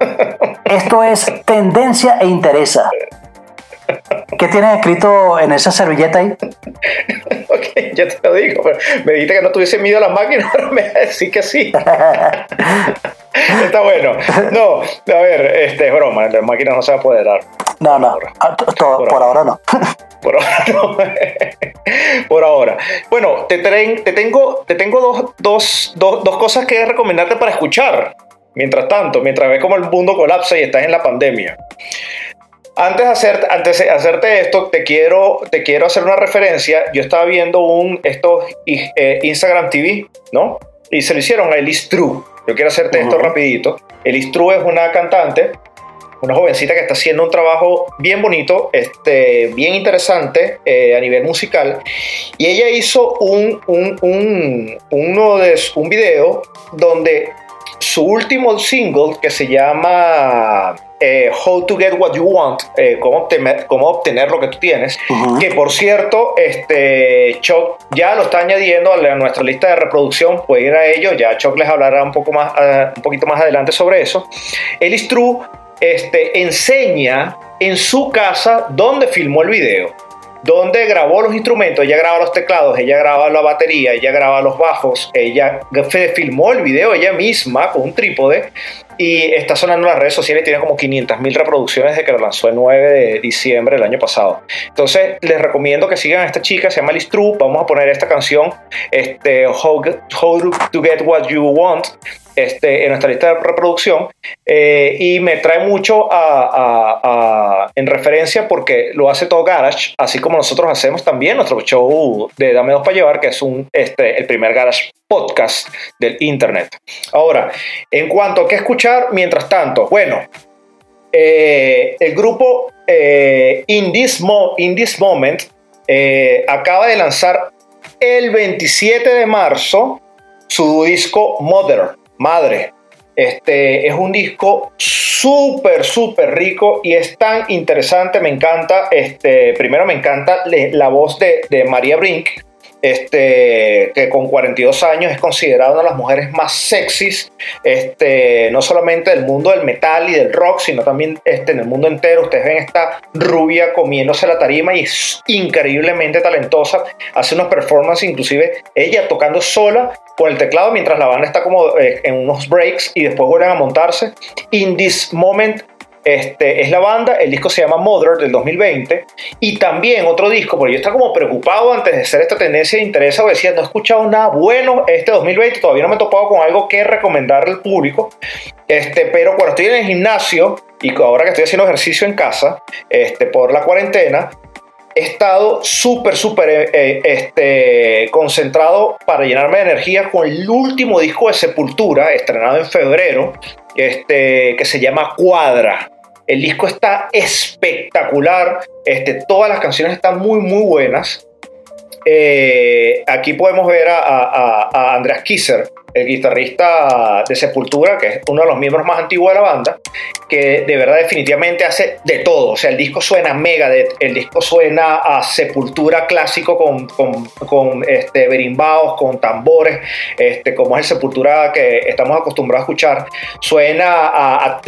Esto es tendencia e interesa. ¿Qué tienes escrito en esa servilleta ahí? Ya te lo digo, pero me dijiste que no tuviese miedo a las máquinas, ahora me vas a decir que sí. Está bueno. No, a ver, este es broma, las máquinas no se van a apoderar. No, no, ah, to- to- por ahora no. Por ahora no. Por ahora. Bueno, te, tren- te tengo, te tengo dos, dos, dos, dos cosas que recomendarte para escuchar. Mientras tanto, mientras ves cómo el mundo colapsa y estás en la pandemia. Antes de, hacer, antes de hacerte esto, te quiero, te quiero hacer una referencia. Yo estaba viendo un estos eh, Instagram TV, ¿no? Y se lo hicieron a Elise True. Yo quiero hacerte esto Ujú. rapidito. Elise True es una cantante, una jovencita que está haciendo un trabajo bien bonito, este, bien interesante eh, a nivel musical. Y ella hizo un, un, un, uno de, un video donde su último single, que se llama eh, How to Get What You Want, eh, cómo, obtener, cómo obtener lo que tú tienes, Ujú. que por cierto, este, Choc ya lo está añadiendo a, la- a nuestra lista de reproducción, puede ir a ello, ya Choc les hablará un, poco más, eh, un poquito más adelante sobre eso. Elis True este, enseña en su casa dónde filmó el video, dónde grabó los instrumentos, ella graba los teclados, ella graba la batería, ella graba los bajos, ella f- filmó el video ella misma con un trípode y está sonando en las redes sociales tiene como 500 mil reproducciones desde que lo lanzó el 9 de diciembre del año pasado. Entonces les recomiendo que sigan a esta chica, se llama Liz True, vamos a poner esta canción, este, How, to Get What You Want, este, en nuestra lista de reproducción eh, y me trae mucho en referencia porque lo hace todo Garage, así como nosotros hacemos también nuestro show de Dame Dos para Llevar, que es un, este, el primer Garage podcast del Internet. Ahora, en cuanto a qué escuchar, mientras tanto, bueno, eh, el grupo eh, in, this in, This Moment acaba de lanzar el 27 de marzo su disco Mother madre. Este es un disco súper, súper rico y es tan interesante. Me encanta, este, primero me encanta la voz de María Brink, este, que con 42 años es considerada una de las mujeres más sexys, este, no solamente del mundo del metal y del rock, sino también este, en el mundo entero. Ustedes ven esta rubia comiéndose la tarima y es increíblemente talentosa. Hace unos performances, inclusive ella tocando sola con el teclado mientras la banda está como eh, en unos breaks y después vuelven a montarse. In this moment este, es la banda, el disco se llama Mother del 2020 y también otro disco, porque yo estaba como preocupado antes de hacer esta tendencia de interés, porque decía, no he escuchado nada bueno este 2020, todavía no me he topado con algo que recomendarle al público, este, pero cuando estoy en el gimnasio y ahora que estoy haciendo ejercicio en casa, este, por la cuarentena, he estado súper, súper eh, eh, este, concentrado para llenarme de energía con el último disco de Sepultura, estrenado en febrero, este, que se llama Cuadra. El disco está espectacular, este, todas las canciones están muy, muy buenas. Eh, aquí podemos ver a, a, a Andreas Kisser, el guitarrista de Sepultura, que es uno de los miembros más antiguos de la banda, que de verdad definitivamente hace de todo. O sea, el disco suena mega, el disco suena a Sepultura clásico con, este, berimbaos, con tambores, este, como es el Sepultura que estamos acostumbrados a escuchar. Suena a, a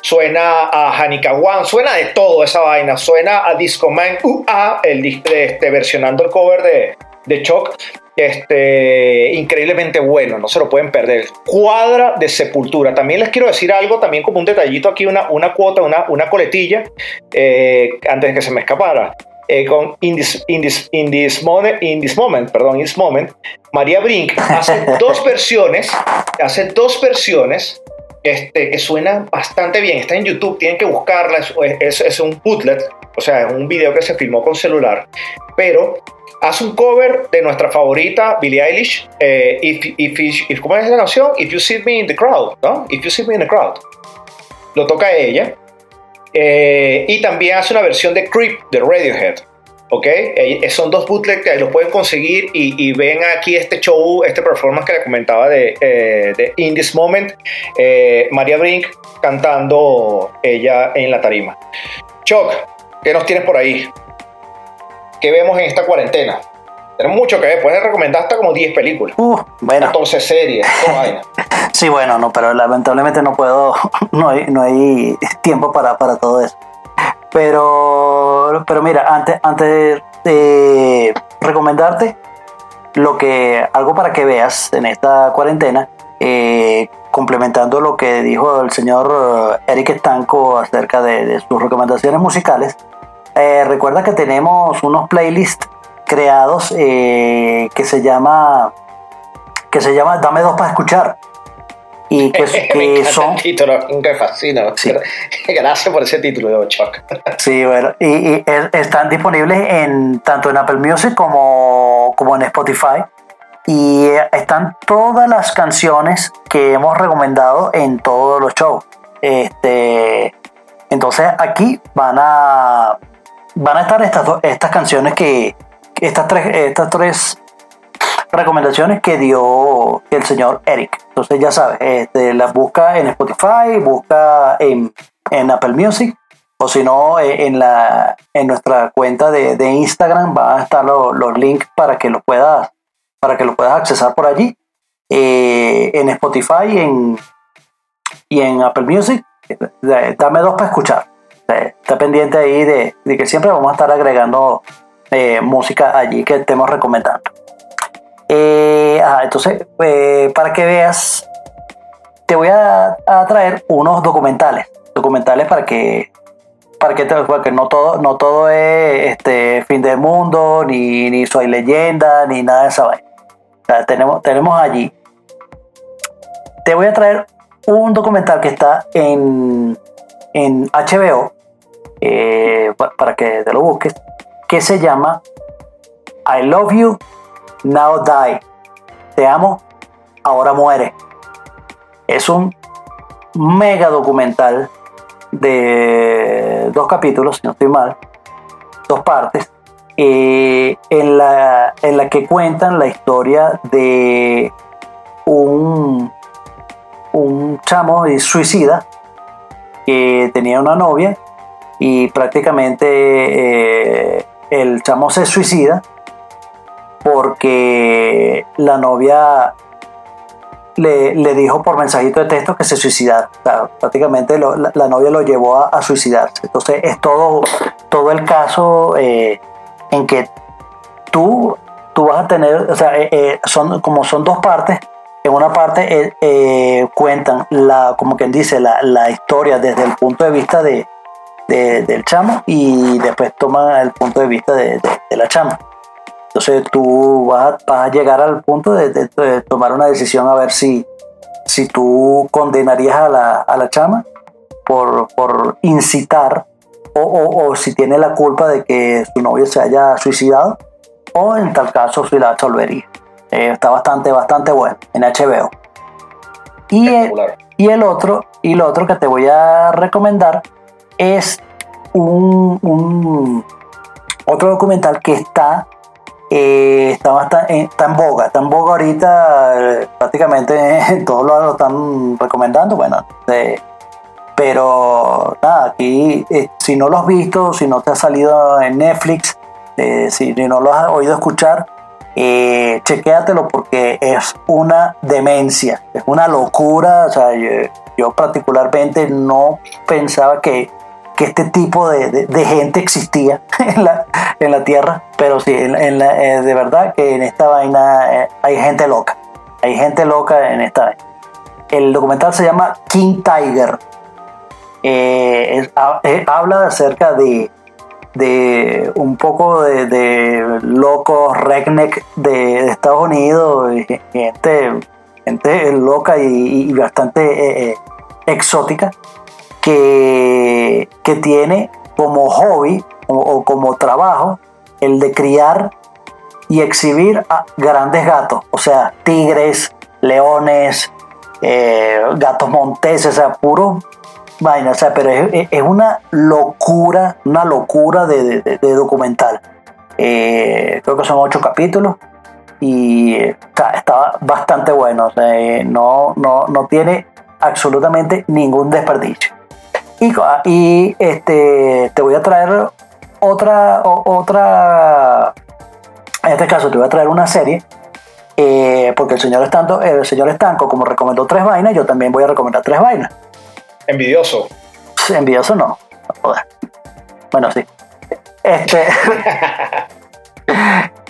suena a Hanikawan, suena de todo esa vaina. Suena a Disco Man, uh, el, este, versionando el cover de, de Choc este, increíblemente bueno, no se lo pueden perder. Cuadra de Sepultura. También les quiero decir algo, también como un detallito aquí, una, una cuota, una, una coletilla, eh, antes de que se me escapara. Eh, con in this, in, this, in, this moment, in this moment, perdón, in this moment, María Brink hace dos versiones, hace dos versiones este, que suenan bastante bien. Está en YouTube, tienen que buscarla, es, es, es un bootlet, o sea, es un video que se filmó con celular, pero hace un cover de nuestra favorita, Billie Eilish, eh, if, if, ¿cómo es la canción? If You See Me in the Crowd, ¿no? If You See Me in the Crowd. Lo toca ella. Eh, y también hace una versión de Creep de Radiohead. ¿Ok? Eh, son dos bootlegs que los pueden conseguir y, ven aquí este show, este performance que le comentaba de, de In This Moment, María Brink cantando ella en la tarima. Chuck, ¿qué nos tienes por ahí? ¿Qué vemos en esta cuarentena? Tenemos mucho que ver, puedes recomendar hasta como 10 películas. Uh, bueno. 14 series, vaina. Sí, bueno, no, pero lamentablemente no puedo, no hay, no hay tiempo para, para todo eso. Pero, pero mira, antes, antes de recomendarte lo que, algo para que veas en esta cuarentena, eh, complementando lo que dijo el señor Eric Estanco acerca de, sus recomendaciones musicales, eh, recuerda que tenemos unos playlists creados eh, que se llama que se llama Dame dos para escuchar y que, que son el título me fascina. Gracias por ese título de Chuck. Sí bueno y, están disponibles en tanto en Apple Music como como en Spotify. Y están todas las canciones que hemos recomendado en todos los shows. Este entonces aquí van a van a estar estas, estas canciones que, estas tres, estas tres recomendaciones que dio el señor Eric. Entonces ya sabes, este, las busca en Spotify, busca en, Apple Music o si no eh, en, la, en nuestra cuenta de, Instagram van a estar los links para que los puedas para que los puedas accesar por allí eh, en Spotify en, y en Apple Music dame dos para escuchar está pendiente ahí de, que siempre vamos a estar agregando eh, música allí que estemos recomendando. Eh, entonces, eh, para que veas te voy a, traer unos documentales. Documentales para que para que, porque no todo, no todo es este fin del mundo, ni, ni soy leyenda, ni nada de esa vaina. Tenemos, tenemos allí. Te voy a traer un documental que está en, en HBO, eh, pa- para que te lo busques, que se llama I Love You, Now Die. Te amo, ahora muere. Es un mega documental de dos capítulos, si no estoy mal, dos partes, eh, en, la, en la que cuentan la historia de un, un chamo suicida que tenía una novia y prácticamente eh, el chamo se suicida porque la novia le, le dijo por mensajito de texto que se suicidara. O sea, prácticamente la, novia lo llevó a, suicidarse. Entonces es todo, todo el caso eh, en que tú, tú vas a tener, o sea, eh, eh, son, como son dos partes, en una parte cuentan, la, como quien dice, la, la historia desde el punto de vista de, de- del chamo y después toman el punto de vista de- de la chama. Entonces tú vas a, vas a llegar al punto de, de- de tomar una decisión a ver si, si tú condenarías a la, a la chama por, por incitar o, o- o si tiene la culpa de que su novio se haya suicidado o en tal caso si la absolvería. Eh, está bastante, bastante bueno en HBO. Y, el- Espectacular. y el otro, y lo otro que te voy a recomendar es un, un- otro documental que está, eh, está, bastante, está en boga, está en boga ahorita, eh, prácticamente en todos lados lo están recomendando, bueno, eh, pero nada, aquí eh, si no lo has visto, si no te ha salido en Netflix, eh, si no lo has oído escuchar, eh, chequéatelo porque es una demencia, es una locura. O sea, yo particularmente no pensaba que, que este tipo de, de- de gente existía en la, en la Tierra, pero sí, en, en la- eh, de verdad que en esta vaina eh, hay gente loca, hay gente loca en esta vaina. El documental se llama King Tiger. Eh, es- ha- habla acerca de, de un poco de, de locos redneck de, Estados Unidos, gente, gente loca y, y bastante eh, eh, exótica, que, tiene como hobby o, como trabajo el de criar y exhibir a grandes gatos, o sea, tigres, leones, eh, gatos monteses, o sea, puro vaina, o sea, pero es, una locura, una locura de, documental. Eh, creo que son ocho capítulos y está, bastante bueno, eh, no, no, no tiene absolutamente ningún desperdicio. Y, este, te voy a traer otra, otra, en este caso te voy a traer una serie eh, porque el señor Estanco, el señor Estanco, como recomendó tres vainas, yo también voy a recomendar tres vainas. Envidioso. Envidioso no. Bueno, sí. Este.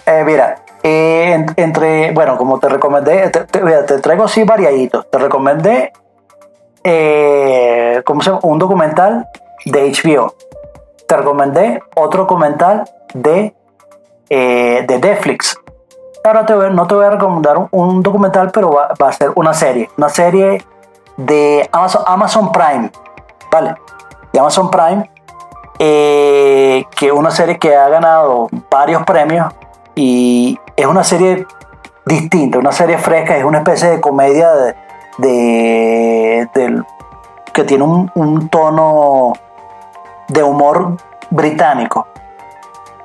eh, mira, eh, en- entre. Bueno, como te recomendé, te, te- te traigo así variaditos. Te recomendé. Eh, ¿Cómo se llama? Un documental de HBO. Te recomendé otro documental de, eh, de Netflix. Ahora te voy- no te voy a recomendar un, documental, pero va, a ser una serie. Una serie de Amazon, Amazon Prime. ¿Vale? De Amazon Prime. eh, que es una serie que ha ganado varios premios y es una serie distinta, una serie fresca, es una especie de comedia de, de- del- que tiene un, un tono de humor británico.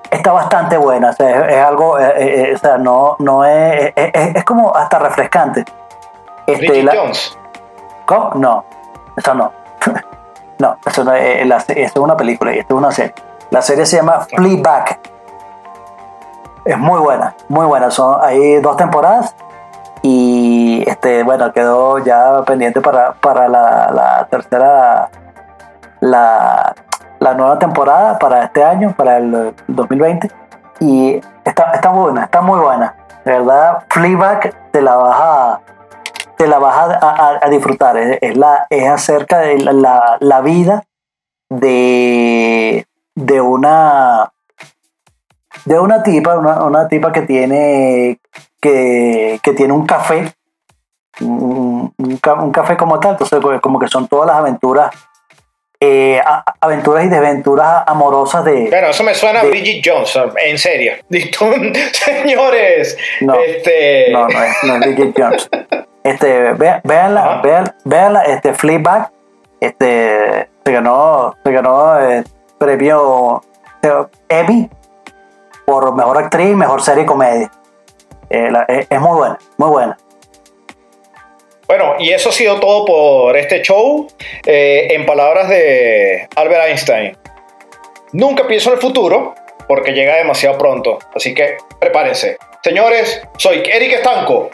Está bastante buena, o sea, es, es algo, eh, eh, o sea, no, no es, es, como hasta refrescante. Este, la- Jones. ¿Cómo? No, eso no. no, eso no es, la- eso es una película y esto es una serie. La serie se llama Fleabag. Es muy buena, muy buena. Son, hay dos temporadas y este, bueno, quedó ya pendiente para, para la, la tercera, la, la nueva temporada para este año, para el 2020. Y está, está buena, está muy buena. De verdad, Fleabag te la vas a, te la vas a, disfrutar. Es, es la, es acerca de la, la- la vida de, de una de una tipa, una, una tipa que tiene que, que tiene un café, un, un ca- un café como tal, entonces pues, como que son todas las aventuras, eh, aventuras y desventuras amorosas de, Bueno, eso me suena a Bridget Johnson, en serio. Señores. No, este, No, no es, no es Bridget Jones. Este, ve- véanla, Ajá. vean, véanla, este, Fleabag, este, se ganó, se ganó eh, premio eh, Emmy por mejor actriz y mejor serie comedia. Eh, la- es, es muy buena, muy buena. Bueno, y eso ha sido todo por este show. Eh, en palabras de Albert Einstein, nunca pienso en el futuro porque llega demasiado pronto. Así que prepárense. Señores, soy Eric Estanco.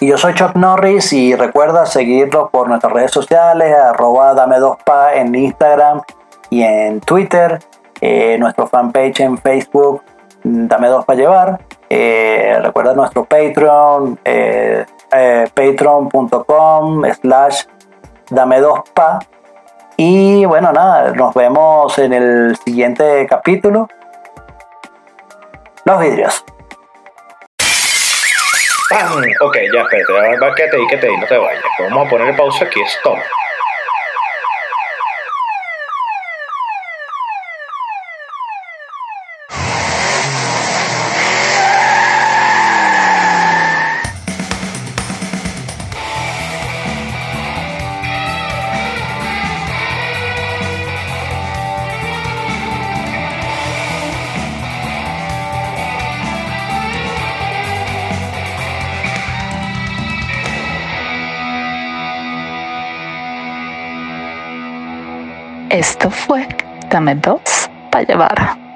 Y yo soy Chuck Norris y recuerda seguirnos por nuestras redes sociales, arroba dame dos pa en Instagram y en Twitter, eh, nuestro fanpage en Facebook, mm, dame dos pa llevar. Eh, recuerda nuestro Patreon, eh, eh, patreon.com slash dame dos pa. Y bueno, nada, nos vemos en el siguiente capítulo. Los vidrios. ¡Pam! Ok, ya, espérate. ya, va, Quédate ahí, quédate ahí, no te vayas. Vamos a ponerle pausa aquí. Stop. Fue Dame dos para llevar.